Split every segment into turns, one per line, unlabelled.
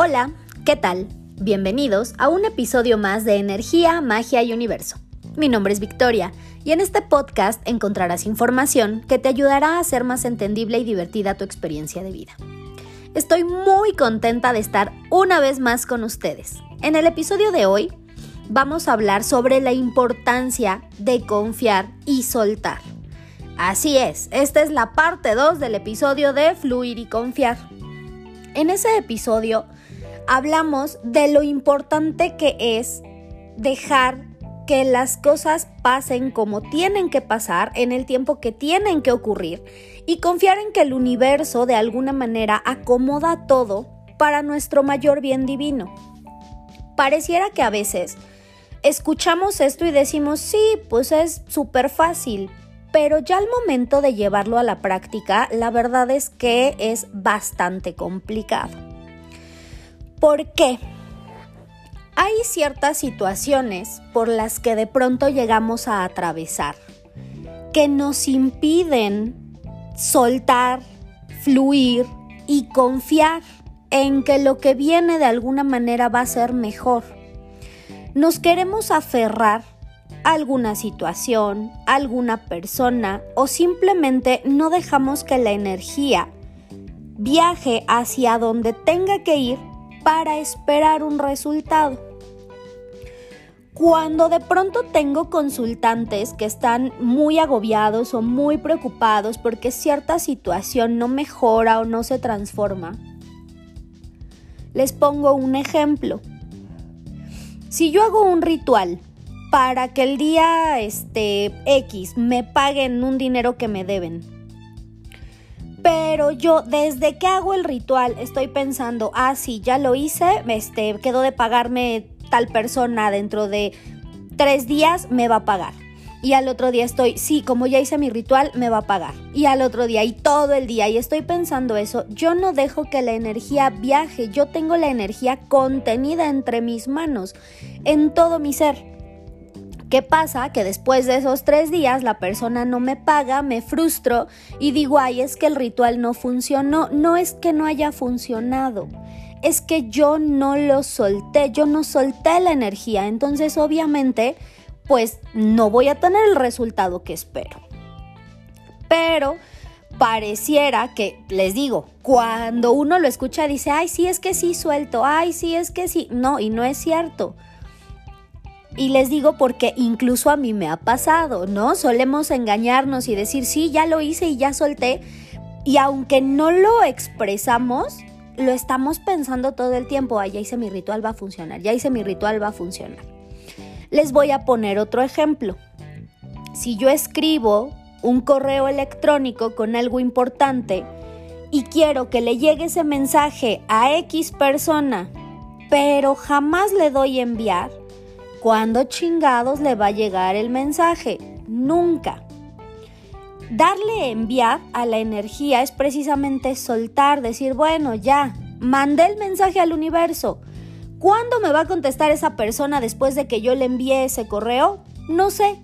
Hola, ¿qué tal? Bienvenidos a un episodio más de Energía, Magia y Universo. Mi nombre es Victoria y en este podcast encontrarás información que te ayudará a hacer más entendible y divertida tu experiencia de vida. Estoy muy contenta de estar una vez más con ustedes. En el episodio de hoy vamos a hablar sobre la importancia de confiar y soltar. Así es, esta es la parte 2 del episodio de Fluir y Confiar. En ese episodio hablamos de lo importante que es dejar que las cosas pasen como tienen que pasar en el tiempo que tienen que ocurrir y confiar en que el universo de alguna manera acomoda todo para nuestro mayor bien divino. Pareciera que a veces escuchamos esto y decimos, sí, pues es súper fácil, pero ya al momento de llevarlo a la práctica, la verdad es que es bastante complicado. ¿Por qué? Hay ciertas situaciones por las que de pronto llegamos a atravesar que nos impiden soltar, fluir y confiar en que lo que viene de alguna manera va a ser mejor. Nos queremos aferrar a alguna situación, a alguna persona o simplemente no dejamos que la energía viaje hacia donde tenga que ir para esperar un resultado. Cuando de pronto tengo consultantes que están muy agobiados o muy preocupados porque cierta situación no mejora o no se transforma, les pongo un ejemplo. Si yo hago un ritual para que el día este X me paguen un dinero que me deben, pero yo desde que hago el ritual estoy pensando, ah, sí, ya lo hice, este, quedó de pagarme tal persona dentro de tres días, me va a pagar. Y al otro día estoy, sí, como ya hice mi ritual, me va a pagar. Y al otro día y todo el día y estoy pensando eso, yo no dejo que la energía viaje, yo tengo la energía contenida entre mis manos, en todo mi ser. ¿Qué pasa? Que después de esos tres días la persona no me paga, me frustro y digo, ay, es que el ritual no funcionó. No es que no haya funcionado, es que yo no lo solté, yo no solté la energía. Entonces, obviamente, pues no voy a tener el resultado que espero. Pero pareciera que, les digo, cuando uno lo escucha dice, ay, sí, es que sí suelto, ay, sí, es que sí. No, y no es cierto. Y les digo porque incluso a mí me ha pasado, ¿no? Solemos engañarnos y decir, sí, ya lo hice y ya solté. Y aunque no lo expresamos, lo estamos pensando todo el tiempo, ah, ya hice mi ritual, va a funcionar, ya hice mi ritual, va a funcionar. Les voy a poner otro ejemplo. Si yo escribo un correo electrónico con algo importante y quiero que le llegue ese mensaje a X persona, pero jamás le doy enviar, ¿Cuándo chingados le va a llegar el mensaje? Nunca. Darle enviar a la energía es precisamente soltar, decir, bueno, ya, mandé el mensaje al universo. ¿Cuándo me va a contestar esa persona después de que yo le envié ese correo? No sé.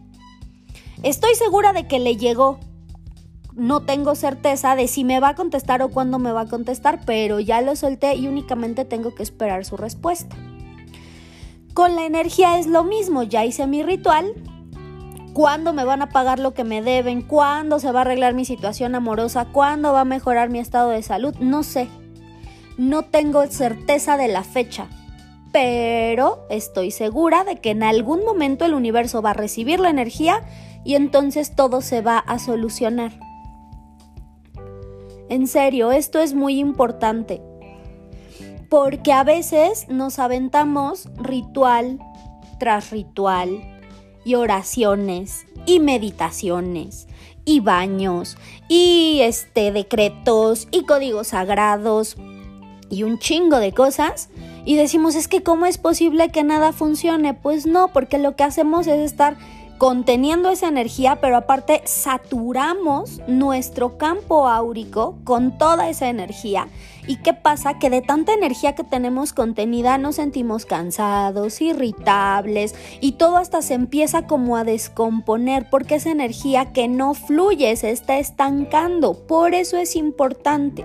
Estoy segura de que le llegó. No tengo certeza de si me va a contestar o cuándo me va a contestar, pero ya lo solté y únicamente tengo que esperar su respuesta. Con la energía es lo mismo, ya hice mi ritual. ¿Cuándo me van a pagar lo que me deben? ¿Cuándo se va a arreglar mi situación amorosa? ¿Cuándo va a mejorar mi estado de salud? No sé. No tengo certeza de la fecha. Pero estoy segura de que en algún momento el universo va a recibir la energía y entonces todo se va a solucionar. En serio, esto es muy importante porque a veces nos aventamos ritual tras ritual y oraciones y meditaciones y baños y este decretos y códigos sagrados y un chingo de cosas y decimos es que cómo es posible que nada funcione pues no porque lo que hacemos es estar conteniendo esa energía, pero aparte saturamos nuestro campo áurico con toda esa energía. ¿Y qué pasa? Que de tanta energía que tenemos contenida nos sentimos cansados, irritables y todo hasta se empieza como a descomponer porque esa energía que no fluye se está estancando. Por eso es importante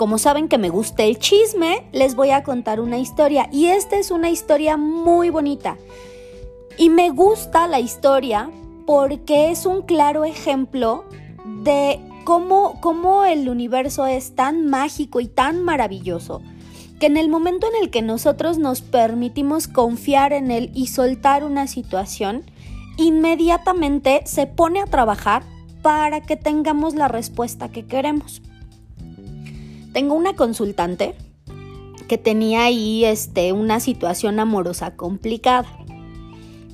como saben que me gusta el chisme, les voy a contar una historia. Y esta es una historia muy bonita. Y me gusta la historia porque es un claro ejemplo de cómo, cómo el universo es tan mágico y tan maravilloso que en el momento en el que nosotros nos permitimos confiar en él y soltar una situación, inmediatamente se pone a trabajar para que tengamos la respuesta que queremos. Tengo una consultante que tenía ahí este, una situación amorosa complicada.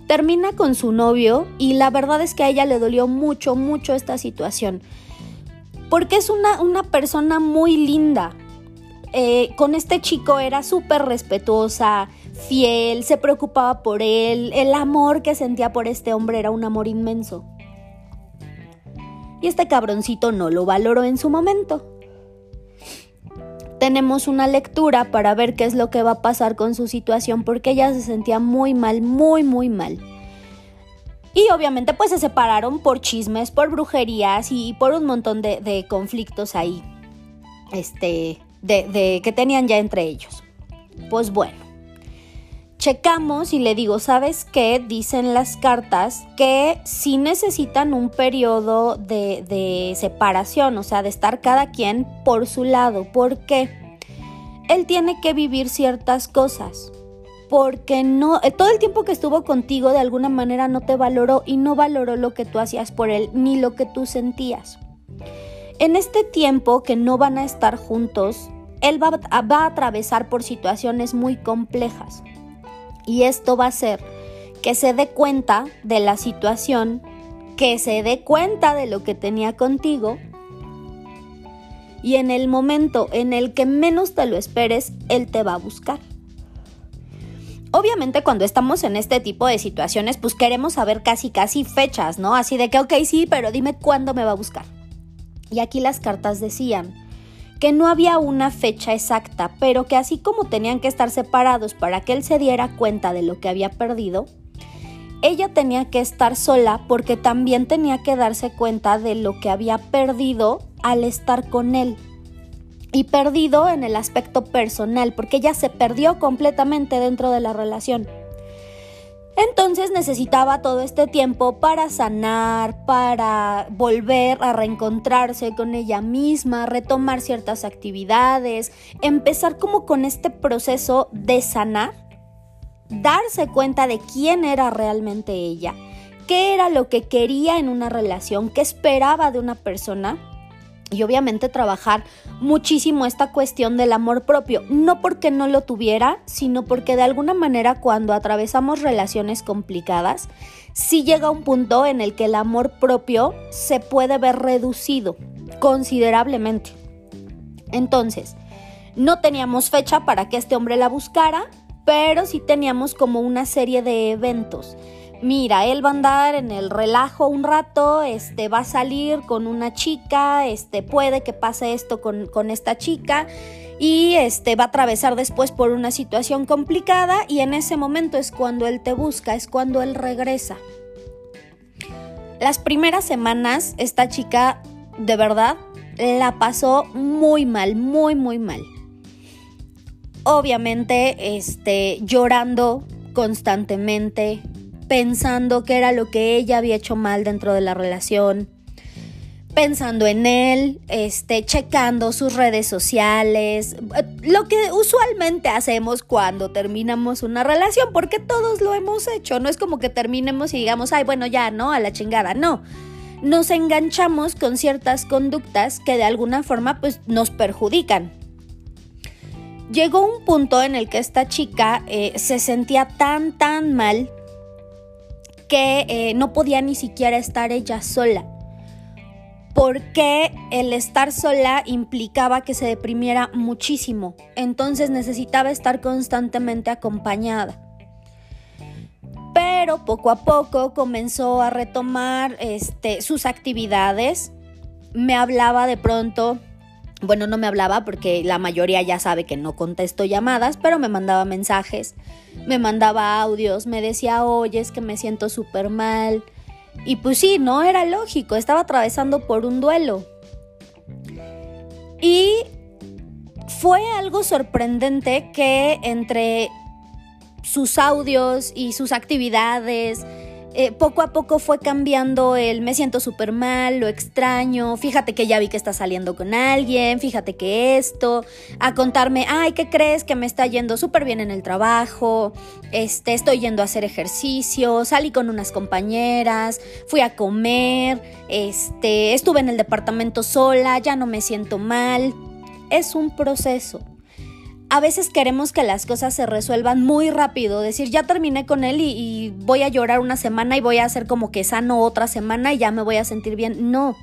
Termina con su novio y la verdad es que a ella le dolió mucho, mucho esta situación. Porque es una, una persona muy linda, eh, con este chico era súper respetuosa, fiel, se preocupaba por él, el amor que sentía por este hombre era un amor inmenso. Y este cabroncito no lo valoró en su momento. Tenemos una lectura para ver qué es lo que va a pasar con su situación porque ella se sentía muy mal, muy, muy mal. Y obviamente pues se separaron por chismes, por brujerías y por un montón de, conflictos ahí. Este, de, que tenían ya entre ellos. Pues bueno, checamos y le digo, ¿sabes qué? Dicen las cartas que si necesitan un periodo de, de, separación, o sea, de estar cada quien por su lado. ¿Por qué? Él tiene que vivir ciertas cosas. Porque no, eh, todo el tiempo que estuvo contigo de alguna manera no te valoró y no valoró lo que tú hacías por él ni lo que tú sentías. En este tiempo que no van a estar juntos, él va, a atravesar por situaciones muy complejas. Y esto va a hacer que se dé cuenta de la situación, que se dé cuenta de lo que tenía contigo. Y en el momento en el que menos te lo esperes, Él te va a buscar. Obviamente cuando estamos en este tipo de situaciones, pues queremos saber casi casi fechas, ¿no? Así de que, ok, sí, pero dime cuándo me va a buscar. Y aquí las cartas decían que no había una fecha exacta, pero que así como tenían que estar separados para que él se diera cuenta de lo que había perdido, ella tenía que estar sola porque también tenía que darse cuenta de lo que había perdido al estar con él. Y perdido en el aspecto personal, porque ella se perdió completamente dentro de la relación. Entonces necesitaba todo este tiempo para sanar, para volver a reencontrarse con ella misma, retomar ciertas actividades, empezar como con este proceso de sanar, darse cuenta de quién era realmente ella, qué era lo que quería en una relación, qué esperaba de una persona y obviamente trabajar muchísimo esta cuestión del amor propio, no porque no lo tuviera, sino porque de alguna manera cuando atravesamos relaciones complicadas, sí llega un punto en el que el amor propio se puede ver reducido considerablemente. Entonces, no teníamos fecha para que este hombre la buscara, pero sí teníamos como una serie de eventos mira, él va a andar en el relajo un rato, este, va a salir con una chica, este, puede que pase esto con, con esta chica y este, va a atravesar después por una situación complicada y en ese momento es cuando él te busca, es cuando él regresa. Las primeras semanas esta chica de verdad la pasó muy mal, muy muy mal. Obviamente, este, llorando constantemente, pensando qué era lo que ella había hecho mal dentro de la relación, pensando en él, este, checando sus redes sociales, lo que usualmente hacemos cuando terminamos una relación, porque todos lo hemos hecho, no es como que terminemos y digamos, ay, bueno, ya, ¿no? A la chingada, no. Nos enganchamos con ciertas conductas que de alguna forma pues nos perjudican. Llegó un punto en el que esta chica eh, se sentía tan, tan mal que eh, no podía ni siquiera estar ella sola. Porque el estar sola implicaba que se deprimiera muchísimo. Entonces necesitaba estar constantemente acompañada. Pero poco a poco comenzó a retomar este, sus actividades. Me hablaba de pronto bueno, no me hablaba porque la mayoría ya sabe que no contesto llamadas, pero me mandaba mensajes, me mandaba audios, me decía, oye, es que me siento súper mal. Y pues sí, no era lógico, estaba atravesando por un duelo. Y fue algo sorprendente que entre sus audios y sus actividades, eh, poco a poco fue cambiando el me siento súper mal, lo extraño, fíjate que ya vi que está saliendo con alguien, fíjate que esto, a contarme, ay, ¿qué crees? Que me está yendo súper bien en el trabajo, este, estoy yendo a hacer ejercicio, salí con unas compañeras, fui a comer, este, estuve en el departamento sola, ya no me siento mal. Es un proceso a veces queremos que las cosas se resuelvan muy rápido, decir, ya terminé con él y, voy a llorar una semana y voy a hacer como que sano otra semana y ya me voy a sentir bien. No,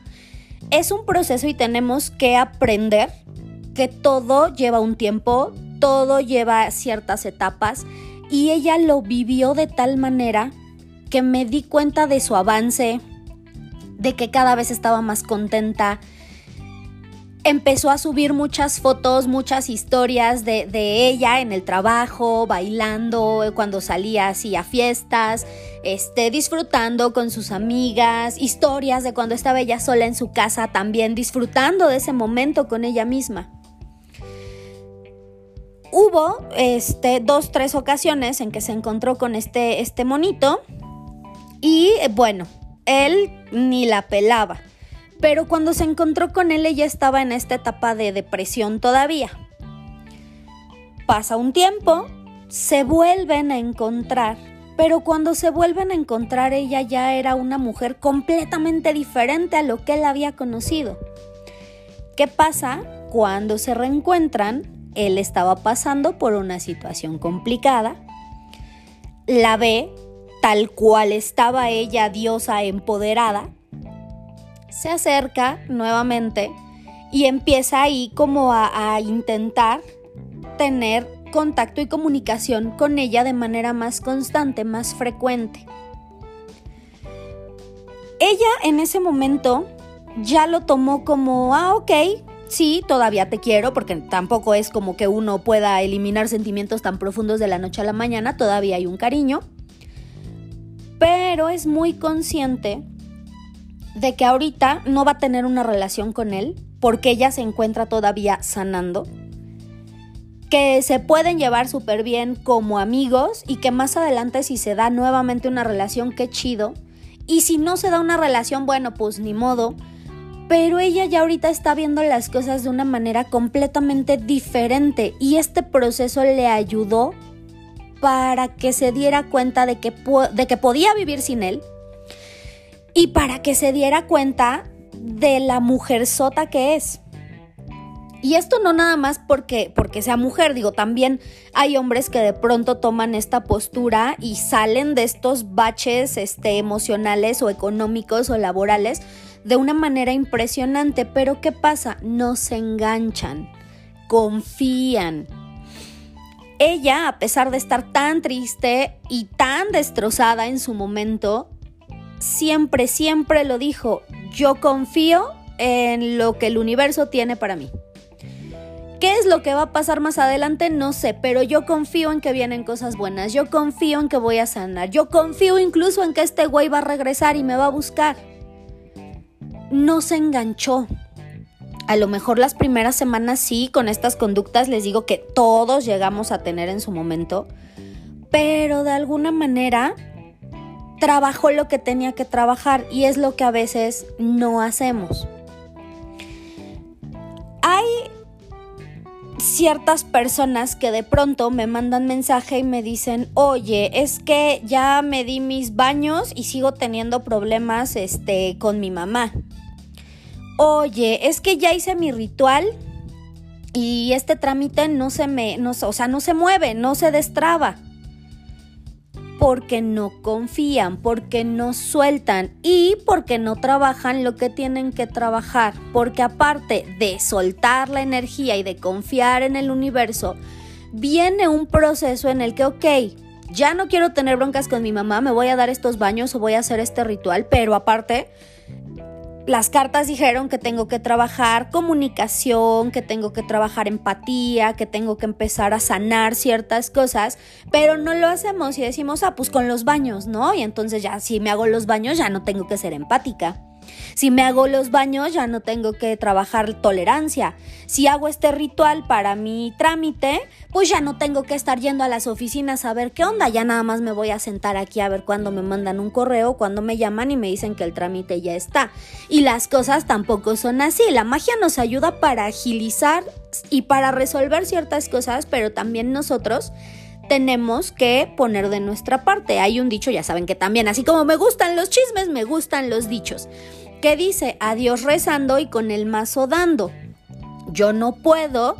es un proceso y tenemos que aprender que todo lleva un tiempo, todo lleva ciertas etapas y ella lo vivió de tal manera que me di cuenta de su avance, de que cada vez estaba más contenta, empezó a subir muchas fotos, muchas historias de, ella en el trabajo, bailando, cuando salía así a fiestas, este, disfrutando con sus amigas, historias de cuando estaba ella sola en su casa también, disfrutando de ese momento con ella misma. Hubo este, dos, tres ocasiones en que se encontró con este, este monito y bueno, él ni la pelaba pero cuando se encontró con él ella estaba en esta etapa de depresión todavía. Pasa un tiempo, se vuelven a encontrar, pero cuando se vuelven a encontrar ella ya era una mujer completamente diferente a lo que él había conocido. ¿Qué pasa? Cuando se reencuentran, él estaba pasando por una situación complicada, la ve tal cual estaba ella, diosa empoderada, se acerca nuevamente y empieza ahí como a, intentar tener contacto y comunicación con ella de manera más constante, más frecuente. Ella en ese momento ya lo tomó como, ah, ok, sí, todavía te quiero, porque tampoco es como que uno pueda eliminar sentimientos tan profundos de la noche a la mañana, todavía hay un cariño, pero es muy consciente de que ahorita no va a tener una relación con él porque ella se encuentra todavía sanando, que se pueden llevar súper bien como amigos y que más adelante si se da nuevamente una relación, qué chido. Y si no se da una relación, bueno, pues ni modo. Pero ella ya ahorita está viendo las cosas de una manera completamente diferente y este proceso le ayudó para que se diera cuenta de que, de que podía vivir sin él, y para que se diera cuenta de la mujer sota que es. Y esto no nada más porque, porque sea mujer, digo, también hay hombres que de pronto toman esta postura y salen de estos baches este, emocionales o económicos o laborales de una manera impresionante. Pero ¿qué pasa? No se enganchan, confían. Ella, a pesar de estar tan triste y tan destrozada en su momento, siempre, siempre lo dijo, yo confío en lo que el universo tiene para mí. ¿Qué es lo que va a pasar más adelante? No sé, pero yo confío en que vienen cosas buenas, yo confío en que voy a sanar, yo confío incluso en que este güey va a regresar y me va a buscar. No se enganchó. A lo mejor las primeras semanas sí, con estas conductas les digo que todos llegamos a tener en su momento, pero de alguna manera trabajó lo que tenía que trabajar y es lo que a veces no hacemos. Hay ciertas personas que de pronto me mandan mensaje y me dicen, oye, es que ya me di mis baños y sigo teniendo problemas este, con mi mamá. Oye, es que ya hice mi ritual y este trámite no se me, no, o sea, no se mueve, no se destraba porque no confían, porque no sueltan y porque no trabajan lo que tienen que trabajar. Porque aparte de soltar la energía y de confiar en el universo, viene un proceso en el que, ok, ya no quiero tener broncas con mi mamá, me voy a dar estos baños o voy a hacer este ritual, pero aparte las cartas dijeron que tengo que trabajar comunicación, que tengo que trabajar empatía, que tengo que empezar a sanar ciertas cosas, pero no lo hacemos y decimos, ah, pues con los baños, ¿no? Y entonces ya si me hago los baños ya no tengo que ser empática. Si me hago los baños, ya no tengo que trabajar tolerancia. Si hago este ritual para mi trámite, pues ya no tengo que estar yendo a las oficinas a ver qué onda. Ya nada más me voy a sentar aquí a ver cuándo me mandan un correo, cuándo me llaman y me dicen que el trámite ya está. Y las cosas tampoco son así. La magia nos ayuda para agilizar y para resolver ciertas cosas, pero también nosotros tenemos que poner de nuestra parte. Hay un dicho, ya saben que también, así como me gustan los chismes, me gustan los dichos que dice adiós rezando y con el mazo dando. Yo no puedo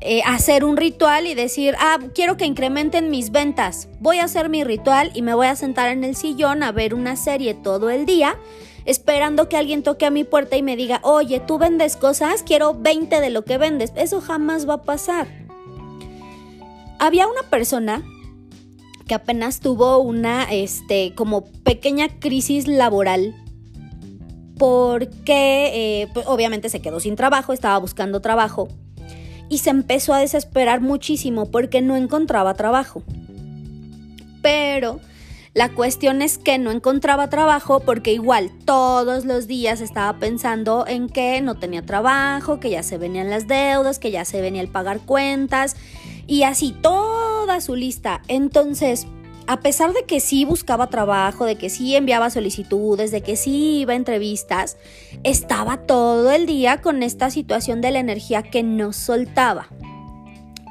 eh, hacer un ritual y decir, ah, quiero que incrementen mis ventas. Voy a hacer mi ritual y me voy a sentar en el sillón a ver una serie todo el día, esperando que alguien toque a mi puerta y me diga, oye, tú vendes cosas, quiero 20 de lo que vendes. Eso jamás va a pasar. Había una persona que apenas tuvo una, este, como pequeña crisis laboral porque eh, pues, obviamente se quedó sin trabajo, estaba buscando trabajo y se empezó a desesperar muchísimo porque no encontraba trabajo. Pero la cuestión es que no encontraba trabajo porque igual todos los días estaba pensando en que no tenía trabajo, que ya se venían las deudas, que ya se venía el pagar cuentas y así toda su lista. Entonces, a pesar de que sí buscaba trabajo, de que sí enviaba solicitudes, de que sí iba a entrevistas, estaba todo el día con esta situación de la energía que no soltaba.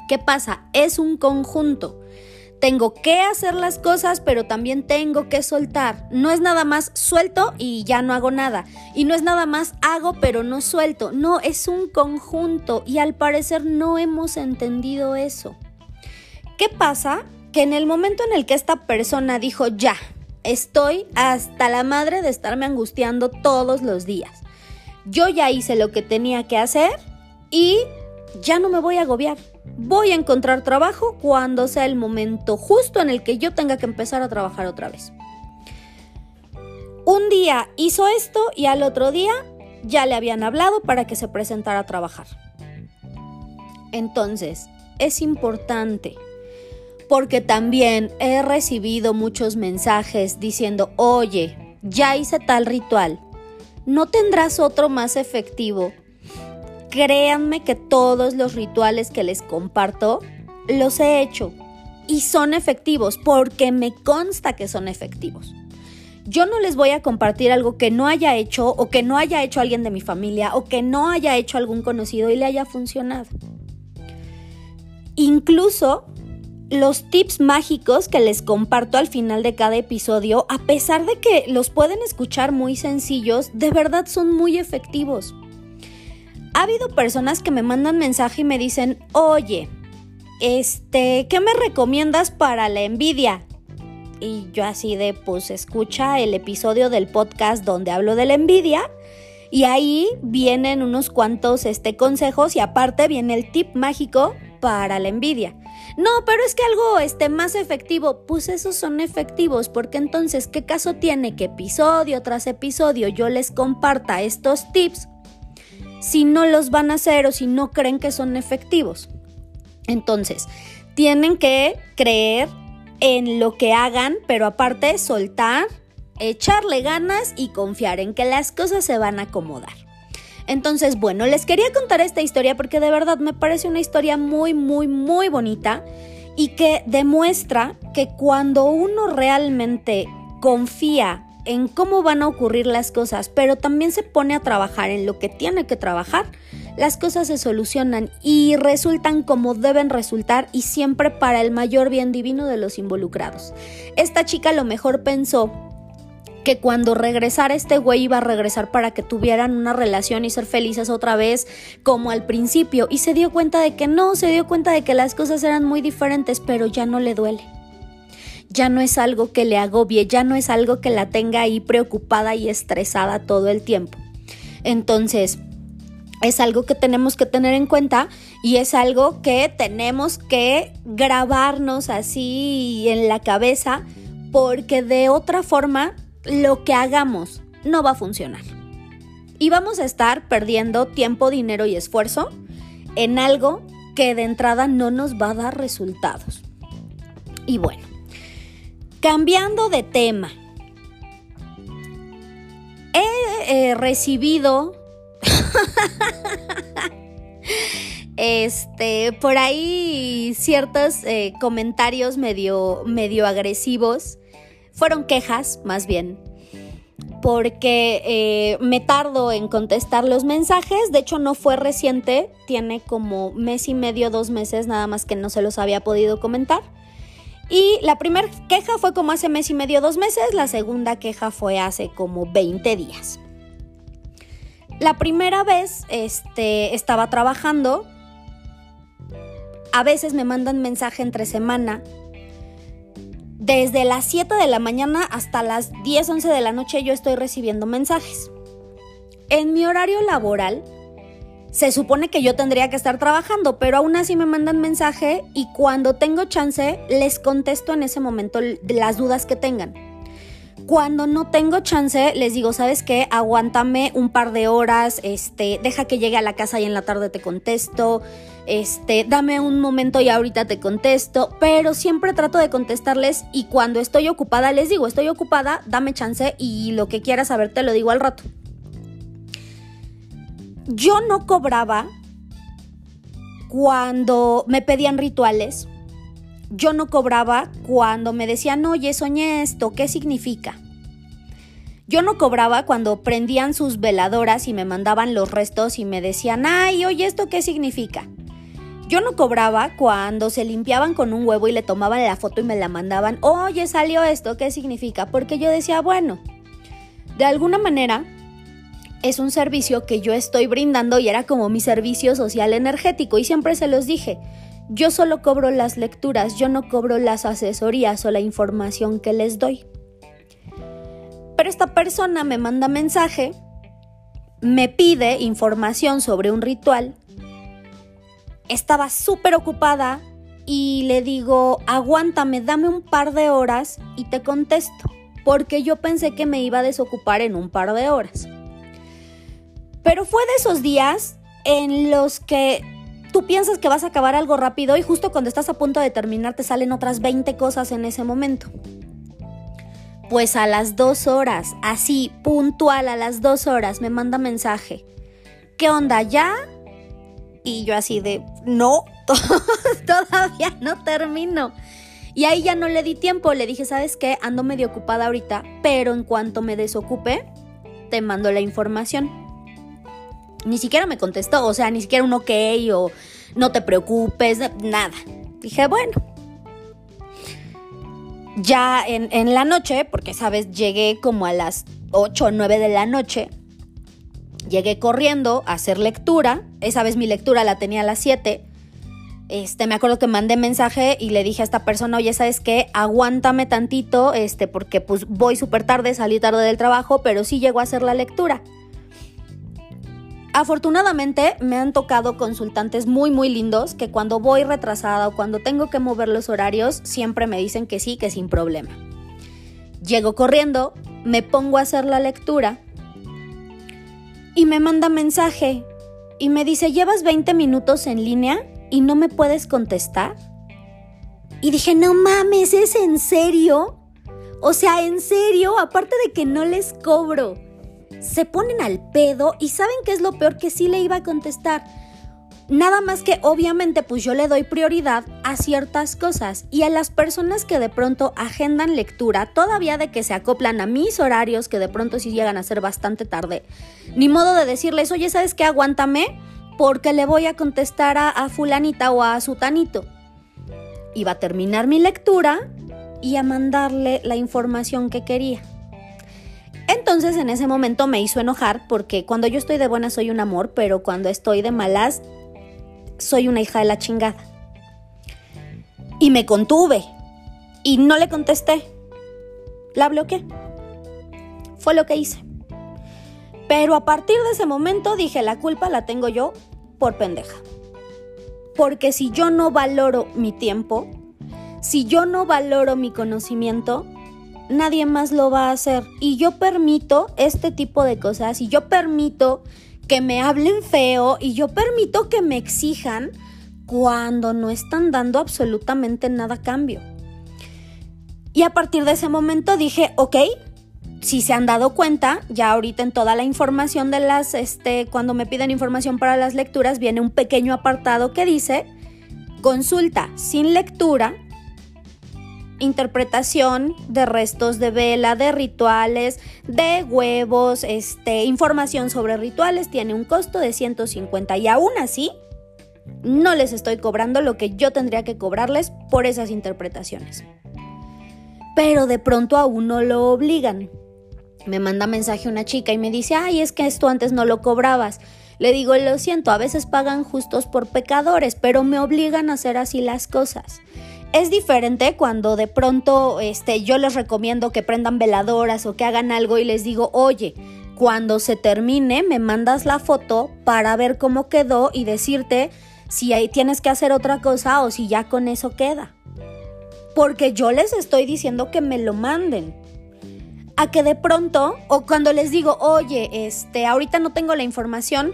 ¿Qué pasa? Es un conjunto. Tengo que hacer las cosas, pero también tengo que soltar. No es nada más suelto y ya no hago nada. Y no es nada más hago, pero no suelto. No, es un conjunto y al parecer no hemos entendido eso. ¿Qué pasa? que en el momento en el que esta persona dijo, ya, estoy hasta la madre de estarme angustiando todos los días. Yo ya hice lo que tenía que hacer y ya no me voy a agobiar. Voy a encontrar trabajo cuando sea el momento justo en el que yo tenga que empezar a trabajar otra vez. Un día hizo esto y al otro día ya le habían hablado para que se presentara a trabajar. Entonces, es importante porque también he recibido muchos mensajes diciendo, oye, ya hice tal ritual, ¿no tendrás otro más efectivo? Créanme que todos los rituales que les comparto los he hecho y son efectivos porque me consta que son efectivos. Yo no les voy a compartir algo que no haya hecho o que no haya hecho alguien de mi familia o que no haya hecho algún conocido y le haya funcionado. Incluso los tips mágicos que les comparto al final de cada episodio, a pesar de que los pueden escuchar muy sencillos, de verdad son muy efectivos. Ha habido personas que me mandan mensaje y me dicen, oye, este, ¿qué me recomiendas para la envidia? Y yo así de, pues escucha el episodio del podcast donde hablo de la envidia y ahí vienen unos cuantos este, consejos y aparte viene el tip mágico para la envidia. No, pero es que algo esté más efectivo, pues esos son efectivos, porque entonces, ¿qué caso tiene que episodio tras episodio yo les comparta estos tips si no los van a hacer o si no creen que son efectivos? Entonces, tienen que creer en lo que hagan, pero aparte soltar, echarle ganas y confiar en que las cosas se van a acomodar. Entonces, bueno, les quería contar esta historia porque de verdad me parece una historia muy, muy, muy bonita y que demuestra que cuando uno realmente confía en cómo van a ocurrir las cosas, pero también se pone a trabajar en lo que tiene que trabajar, las cosas se solucionan y resultan como deben resultar y siempre para el mayor bien divino de los involucrados. Esta chica a lo mejor pensó que cuando regresara este güey iba a regresar para que tuvieran una relación y ser felices otra vez como al principio y se dio cuenta de que no, se dio cuenta de que las cosas eran muy diferentes, pero ya no le duele. Ya no es algo que le agobie, ya no es algo que la tenga ahí preocupada y estresada todo el tiempo. Entonces, es algo que tenemos que tener en cuenta y es algo que tenemos que grabarnos así en la cabeza porque de otra forma lo que hagamos no va a funcionar. Y vamos a estar perdiendo tiempo, dinero y esfuerzo en algo que de entrada no nos va a dar resultados. Y bueno, cambiando de tema. eh, recibido este, por ahí ciertos eh, comentarios medio, medio agresivos. Fueron quejas, más bien. Porque eh, me tardo en contestar los mensajes. De hecho, no fue reciente. Tiene como mes y medio, dos meses, nada más que no se los había podido comentar. Y la primera queja fue como hace mes y medio, dos meses. La segunda queja fue hace como 20 días. La primera vez este, estaba trabajando. A veces me mandan mensaje entre semana. Desde las 7 de la mañana hasta las 10, 11 de la noche yo estoy recibiendo mensajes. En mi horario laboral se supone que yo tendría que estar trabajando, pero aún así me mandan mensaje y cuando tengo chance les contesto en ese momento las dudas que tengan. Cuando no tengo chance, les digo, ¿sabes qué? Aguántame un par de horas, este, deja que llegue a la casa y en la tarde te contesto, este, dame un momento y ahorita te contesto, pero siempre trato de contestarles y cuando estoy ocupada les digo, estoy ocupada, dame chance y lo que quieras saber te lo digo al rato. Yo no cobraba cuando me pedían rituales yo no cobraba cuando me decían, oye, soñé esto, ¿qué significa? Yo no cobraba cuando prendían sus veladoras y me mandaban los restos y me decían, ay, oye, ¿esto qué significa? Yo no cobraba cuando se limpiaban con un huevo y le tomaban la foto y me la mandaban, oye, salió esto, ¿qué significa? Porque yo decía, bueno, de alguna manera es un servicio que yo estoy brindando y era como mi servicio social energético y siempre se los dije. Yo solo cobro las lecturas, yo no cobro las asesorías o la información que les doy. Pero esta persona me manda mensaje, me pide información sobre un ritual. Estaba súper ocupada y le digo, aguántame, dame un par de horas y te contesto, porque yo pensé que me iba a desocupar en un par de horas. Pero fue de esos días en los que tú piensas que vas a acabar algo rápido y justo cuando estás a punto de terminar te salen otras 20 cosas en ese momento. Pues a las dos horas, así, puntual, a las dos horas, me manda mensaje. ¿Qué onda ya? Y yo así de, no, todavía no termino. Y ahí ya no le di tiempo, le dije, ¿sabes qué? Ando medio ocupada ahorita, pero en cuanto me desocupe, te mando la información. Ni siquiera me contestó, o sea, ni siquiera un ok o no te preocupes, nada. Dije, bueno. Ya en, la noche, porque sabes, llegué como a las 8 o 9 de la noche, llegué corriendo a hacer lectura. Esa vez mi lectura la tenía a las 7. Este, me acuerdo que mandé mensaje y le dije a esta persona, oye, ¿sabes qué? Aguántame tantito, este, porque pues voy súper tarde, salí tarde del trabajo, pero sí llego a hacer la lectura. Afortunadamente me han tocado consultantes muy muy lindos que cuando voy retrasada o cuando tengo que mover los horarios siempre me dicen que sí, que sin problema. Llego corriendo, me pongo a hacer la lectura y me manda mensaje y me dice, llevas 20 minutos en línea y no me puedes contestar. Y dije, no mames, ¿es en serio? O sea, en serio, aparte de que no les cobro se ponen al pedo y saben qué es lo peor que sí le iba a contestar. Nada más que obviamente pues yo le doy prioridad a ciertas cosas y a las personas que de pronto agendan lectura, todavía de que se acoplan a mis horarios, que de pronto sí llegan a ser bastante tarde, ni modo de decirles, oye, ¿sabes qué? Aguántame porque le voy a contestar a, a fulanita o a sutanito. Iba a terminar mi lectura y a mandarle la información que quería. Entonces en ese momento me hizo enojar porque cuando yo estoy de buena soy un amor, pero cuando estoy de malas soy una hija de la chingada. Y me contuve y no le contesté. La bloqueé. Fue lo que hice. Pero a partir de ese momento dije, la culpa la tengo yo por pendeja. Porque si yo no valoro mi tiempo, si yo no valoro mi conocimiento, nadie más lo va a hacer. Y yo permito este tipo de cosas y yo permito que me hablen feo y yo permito que me exijan cuando no están dando absolutamente nada a cambio. Y a partir de ese momento dije, ok, si se han dado cuenta, ya ahorita en toda la información de las, este, cuando me piden información para las lecturas, viene un pequeño apartado que dice, consulta sin lectura, interpretación de restos de vela, de rituales, de huevos, este, información sobre rituales, tiene un costo de 150 y aún así no les estoy cobrando lo que yo tendría que cobrarles por esas interpretaciones. Pero de pronto a uno lo obligan. Me manda mensaje una chica y me dice, ay, es que esto antes no lo cobrabas. Le digo, lo siento, a veces pagan justos por pecadores, pero me obligan a hacer así las cosas. Es diferente cuando de pronto este, yo les recomiendo que prendan veladoras o que hagan algo y les digo, oye, cuando se termine me mandas la foto para ver cómo quedó y decirte si ahí tienes que hacer otra cosa o si ya con eso queda. Porque yo les estoy diciendo que me lo manden. A que de pronto, o cuando les digo, oye, este, ahorita no tengo la información,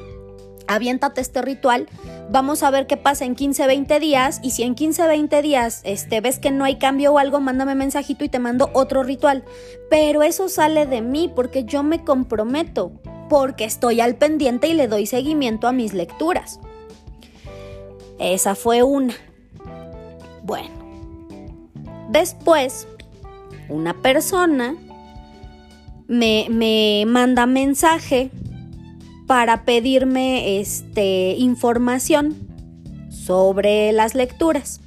aviéntate este ritual, vamos a ver qué pasa en 15, 20 días y si en 15, 20 días este, ves que no hay cambio o algo, mándame mensajito y te mando otro ritual. Pero eso sale de mí porque yo me comprometo, porque estoy al pendiente y le doy seguimiento a mis lecturas. Esa fue una. Bueno, después, una persona me, me manda mensaje para pedirme este, información sobre las lecturas.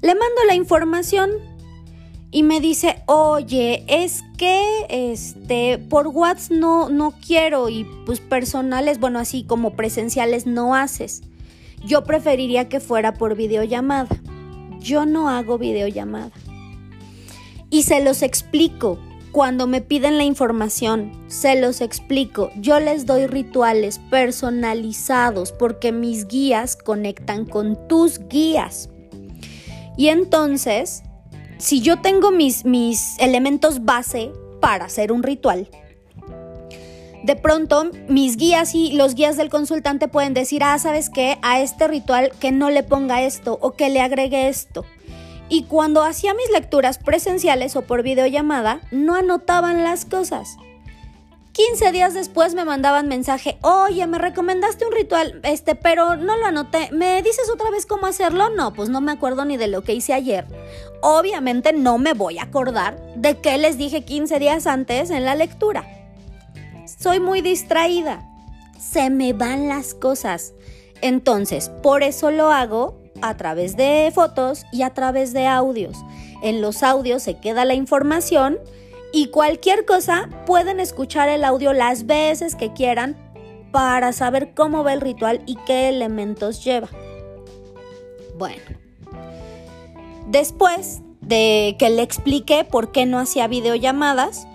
Le mando la información y me dice, oye, es que este, por WhatsApp no, no quiero y pues personales, bueno, así como presenciales no haces. Yo preferiría que fuera por videollamada. Yo no hago videollamada. Y se los explico cuando me piden la información, se los explico. Yo les doy rituales personalizados porque mis guías conectan con tus guías. Y entonces, si yo tengo mis, mis elementos base para hacer un ritual, de pronto mis guías y los guías del consultante pueden decir, ah, ¿sabes qué? A este ritual que no le ponga esto o que le agregue esto y cuando hacía mis lecturas presenciales o por videollamada, no anotaban las cosas. 15 días después me mandaban mensaje, oye, me recomendaste un ritual, este, pero no lo anoté. ¿Me dices otra vez cómo hacerlo? No, pues no me acuerdo ni de lo que hice ayer. Obviamente no me voy a acordar de qué les dije 15 días antes en la lectura. Soy muy distraída. Se me van las cosas. Entonces, por eso lo hago a través de fotos y a través de audios. En los audios se queda la información y cualquier cosa pueden escuchar el audio las veces que quieran para saber cómo va el ritual y qué elementos lleva. Bueno, después de que le expliqué por qué no hacía videollamadas,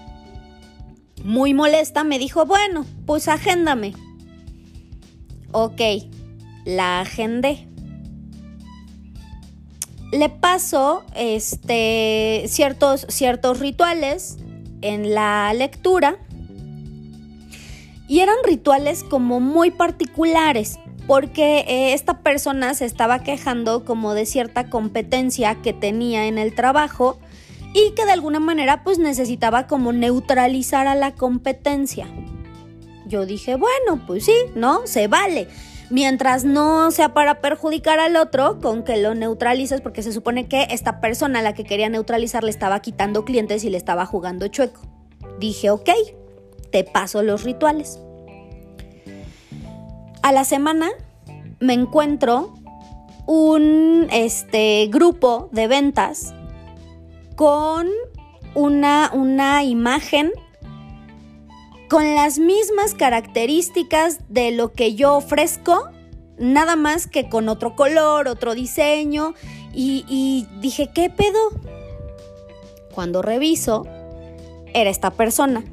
muy molesta me dijo, bueno, pues agéndame. Ok, la agendé le paso este, ciertos, ciertos rituales en la lectura y eran rituales como muy particulares porque eh, esta persona se estaba quejando como de cierta competencia que tenía en el trabajo y que de alguna manera pues necesitaba como neutralizar a la competencia. Yo dije, bueno, pues sí, ¿no? Se vale mientras no sea para perjudicar al otro, con que lo neutralices, porque se supone que esta persona a la que quería neutralizar le estaba quitando clientes y le estaba jugando chueco. Dije, ok, te paso los rituales. A la semana me encuentro un este, grupo de ventas con una, una imagen con las mismas características de lo que yo ofrezco, nada más que con otro color, otro diseño, y, dije, ¿qué pedo? Cuando reviso, era esta persona.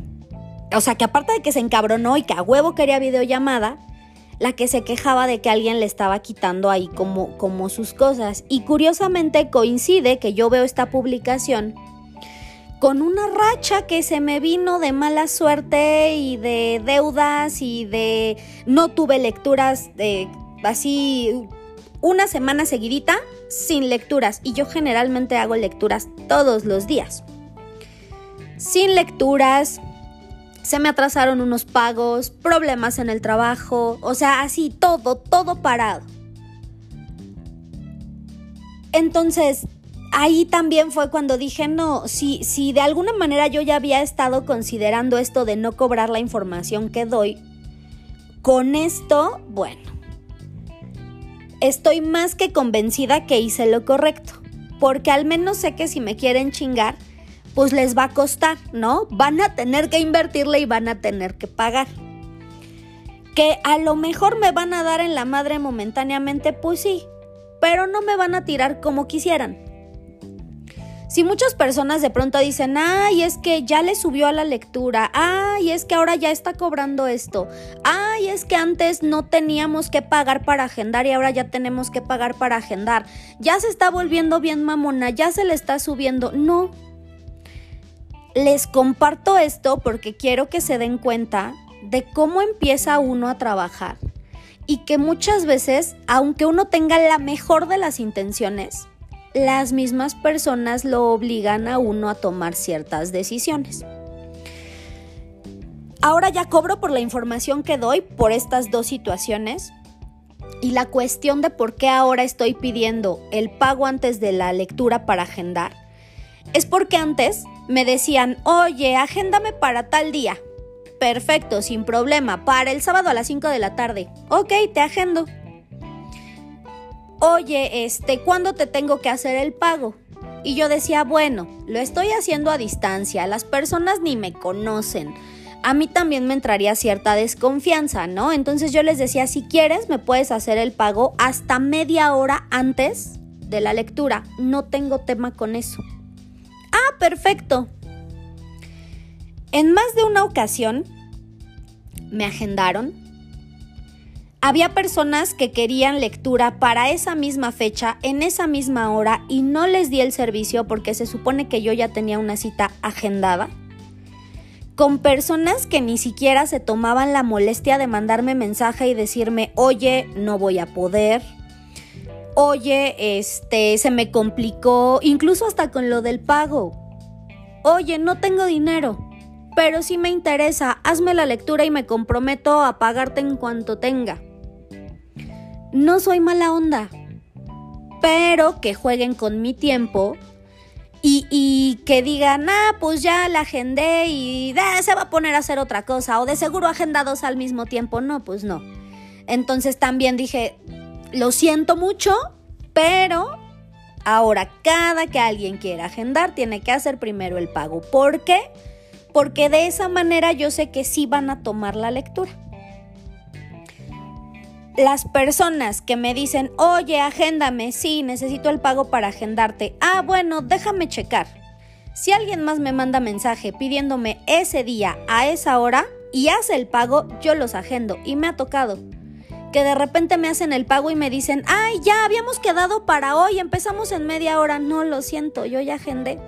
O sea, que aparte de que se encabronó y que a huevo quería videollamada, la que se quejaba de que alguien le estaba quitando ahí como, como sus cosas. Y curiosamente coincide que yo veo esta publicación con una racha que se me vino de mala suerte y de deudas y de no tuve lecturas de así una semana seguidita sin lecturas y yo generalmente hago lecturas todos los días. sin lecturas, se me atrasaron unos pagos, problemas en el trabajo, o sea, así todo, todo parado. Entonces, ahí también fue cuando dije, no, si, si de alguna manera yo ya había estado considerando esto de no cobrar la información que doy, con esto, bueno, estoy más que convencida que hice lo correcto, porque al menos sé que si me quieren chingar, pues les va a costar, ¿no? Van a tener que invertirle y van a tener que pagar. Que a lo mejor me van a dar en la madre momentáneamente, pues sí, pero no me van a tirar como quisieran. Si muchas personas de pronto dicen, ay, es que ya le subió a la lectura, ay, es que ahora ya está cobrando esto, ay, es que antes no teníamos que pagar para agendar y ahora ya tenemos que pagar para agendar, ya se está volviendo bien mamona, ya se le está subiendo, no, les comparto esto porque quiero que se den cuenta de cómo empieza uno a trabajar y que muchas veces, aunque uno tenga la mejor de las intenciones, las mismas personas lo obligan a uno a tomar ciertas decisiones. Ahora ya cobro por la información que doy por estas dos situaciones y la cuestión de por qué ahora estoy pidiendo el pago antes de la lectura para agendar es porque antes me decían, oye, agéndame para tal día. Perfecto, sin problema, para el sábado a las 5 de la tarde. Ok, te agendo. Oye, este, ¿cuándo te tengo que hacer el pago? Y yo decía, bueno, lo estoy haciendo a distancia, las personas ni me conocen. A mí también me entraría cierta desconfianza, ¿no? Entonces yo les decía, si quieres, me puedes hacer el pago hasta media hora antes de la lectura. No tengo tema con eso. Ah, perfecto. En más de una ocasión me agendaron. Había personas que querían lectura para esa misma fecha, en esa misma hora, y no les di el servicio porque se supone que yo ya tenía una cita agendada. Con personas que ni siquiera se tomaban la molestia de mandarme mensaje y decirme, oye, no voy a poder, oye, este, se me complicó, incluso hasta con lo del pago. Oye, no tengo dinero, pero sí me interesa, hazme la lectura y me comprometo a pagarte en cuanto tenga. No soy mala onda, pero que jueguen con mi tiempo y, que digan, ah, pues ya la agendé y se va a poner a hacer otra cosa, o de seguro agendados al mismo tiempo. No, pues no. Entonces también dije, lo siento mucho, pero ahora cada que alguien quiera agendar tiene que hacer primero el pago. ¿Por qué? Porque de esa manera yo sé que sí van a tomar la lectura. Las personas que me dicen, oye, agéndame, sí, necesito el pago para agendarte. Ah, bueno, déjame checar. Si alguien más me manda mensaje pidiéndome ese día a esa hora y hace el pago, yo los agendo y me ha tocado que de repente me hacen el pago y me dicen, ay, ya habíamos quedado para hoy, empezamos en media hora. No, lo siento, yo ya agendé.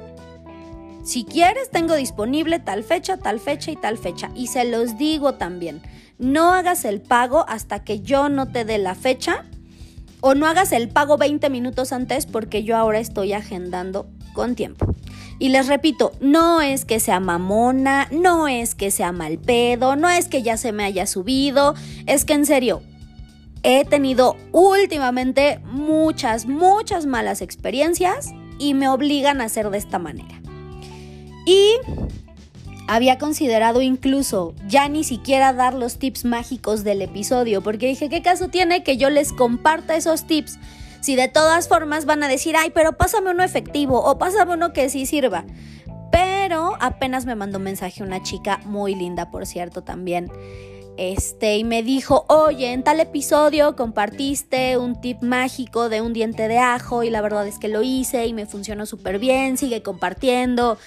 Si quieres, tengo disponible tal fecha, tal fecha y tal fecha. Y se los digo también, no hagas el pago hasta que yo no te dé la fecha o no hagas el pago 20 minutos antes porque yo ahora estoy agendando con tiempo. Y les repito, no es que sea mamona, no es que sea mal pedo, no es que ya se me haya subido, es que en serio, he tenido últimamente muchas, muchas malas experiencias y me obligan a hacer de esta manera. Y había considerado incluso ya ni siquiera dar los tips mágicos del episodio, porque dije, ¿qué caso tiene que yo les comparta esos tips? Si de todas formas van a decir, ay, pero pásame uno efectivo o pásame uno que sí sirva. Pero apenas me mandó un mensaje una chica muy linda, por cierto, también este, y me dijo, oye, en tal episodio compartiste un tip mágico de un diente de ajo y la verdad es que lo hice y me funcionó súper bien, sigue compartiendo.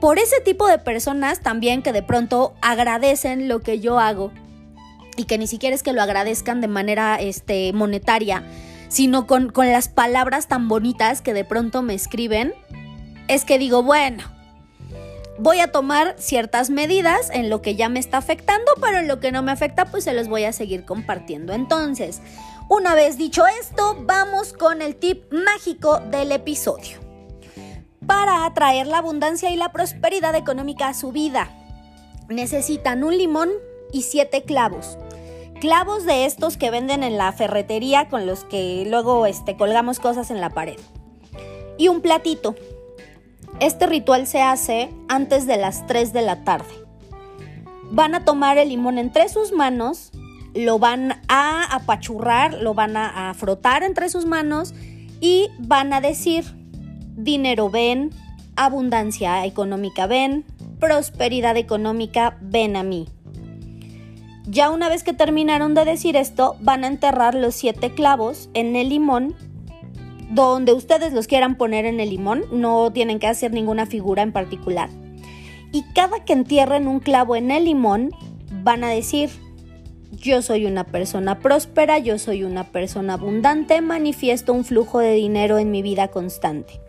Por ese tipo de personas también que de pronto agradecen lo que yo hago y que ni siquiera es que lo agradezcan de manera este, monetaria, sino con, con las palabras tan bonitas que de pronto me escriben, es que digo, bueno, voy a tomar ciertas medidas en lo que ya me está afectando, pero en lo que no me afecta, pues se los voy a seguir compartiendo. Entonces, una vez dicho esto, vamos con el tip mágico del episodio. Para atraer la abundancia y la prosperidad económica a su vida. Necesitan un limón y siete clavos. Clavos de estos que venden en la ferretería con los que luego este, colgamos cosas en la pared. Y un platito. Este ritual se hace antes de las 3 de la tarde. Van a tomar el limón entre sus manos, lo van a apachurrar, lo van a, a frotar entre sus manos y van a decir, dinero ven, abundancia económica ven, prosperidad económica ven a mí. Ya una vez que terminaron de decir esto, van a enterrar los siete clavos en el limón, donde ustedes los quieran poner en el limón, no tienen que hacer ninguna figura en particular. Y cada que entierren un clavo en el limón, van a decir, yo soy una persona próspera, yo soy una persona abundante, manifiesto un flujo de dinero en mi vida constante.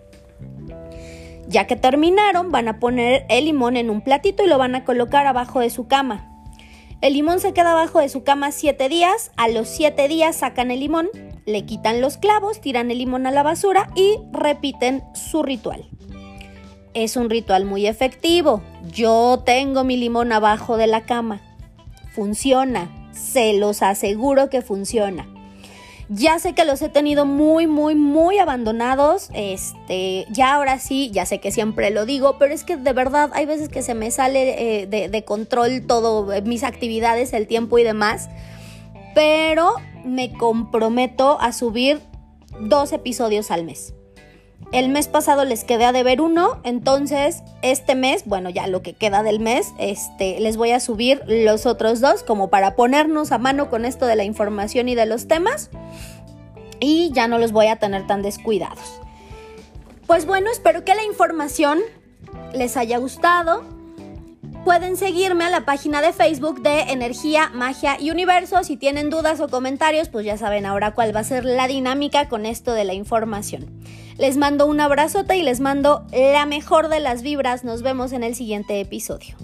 Ya que terminaron, van a poner el limón en un platito y lo van a colocar abajo de su cama. El limón se queda abajo de su cama 7 días, a los 7 días sacan el limón, le quitan los clavos, tiran el limón a la basura y repiten su ritual. Es un ritual muy efectivo. Yo tengo mi limón abajo de la cama. Funciona, se los aseguro que funciona. Ya sé que los he tenido muy, muy, muy abandonados. Este, ya ahora sí, ya sé que siempre lo digo, pero es que de verdad hay veces que se me sale eh, de, control todo, eh, mis actividades, el tiempo y demás. Pero me comprometo a subir dos episodios al mes. El mes pasado les quedé a deber uno, entonces este mes, bueno, ya lo que queda del mes, este, les voy a subir los otros dos como para ponernos a mano con esto de la información y de los temas y ya no los voy a tener tan descuidados. Pues bueno, espero que la información les haya gustado. Pueden seguirme a la página de Facebook de Energía, Magia y Universo. Si tienen dudas o comentarios, pues ya saben ahora cuál va a ser la dinámica con esto de la información. Les mando un abrazote y les mando la mejor de las vibras. Nos vemos en el siguiente episodio.